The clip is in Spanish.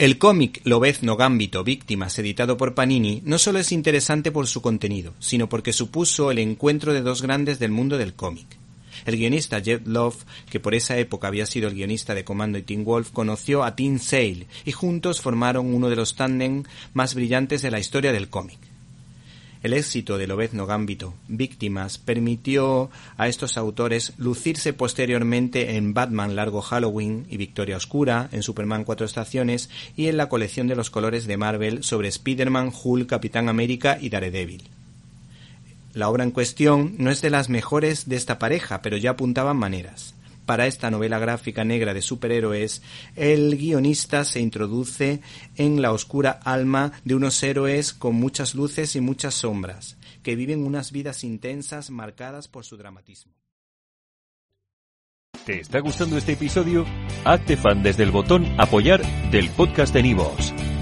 El cómic Lobezno Gambito Víctimas, editado por Panini, no solo es interesante por su contenido, sino porque supuso el encuentro de dos grandes del mundo del cómic. El guionista Jeff Love, que por esa época había sido el guionista de Comando y Teen Wolf, conoció a Tim Sale y juntos formaron uno de los tándem más brillantes de la historia del cómic. El éxito de Lobezno Gambito, Víctimas, permitió a estos autores lucirse posteriormente en Batman Largo Halloween y Victoria Oscura, en Superman Cuatro Estaciones y en la colección de los colores de Marvel sobre Spider-Man, Hulk, Capitán América y Daredevil. La obra en cuestión no es de las mejores de esta pareja, pero ya apuntaban maneras para esta novela gráfica negra de superhéroes, el guionista se introduce en la oscura alma de unos héroes con muchas luces y muchas sombras, que viven unas vidas intensas marcadas por su dramatismo. ¿Te está gustando este episodio? Hazte fan desde el botón apoyar del podcast de Nivos.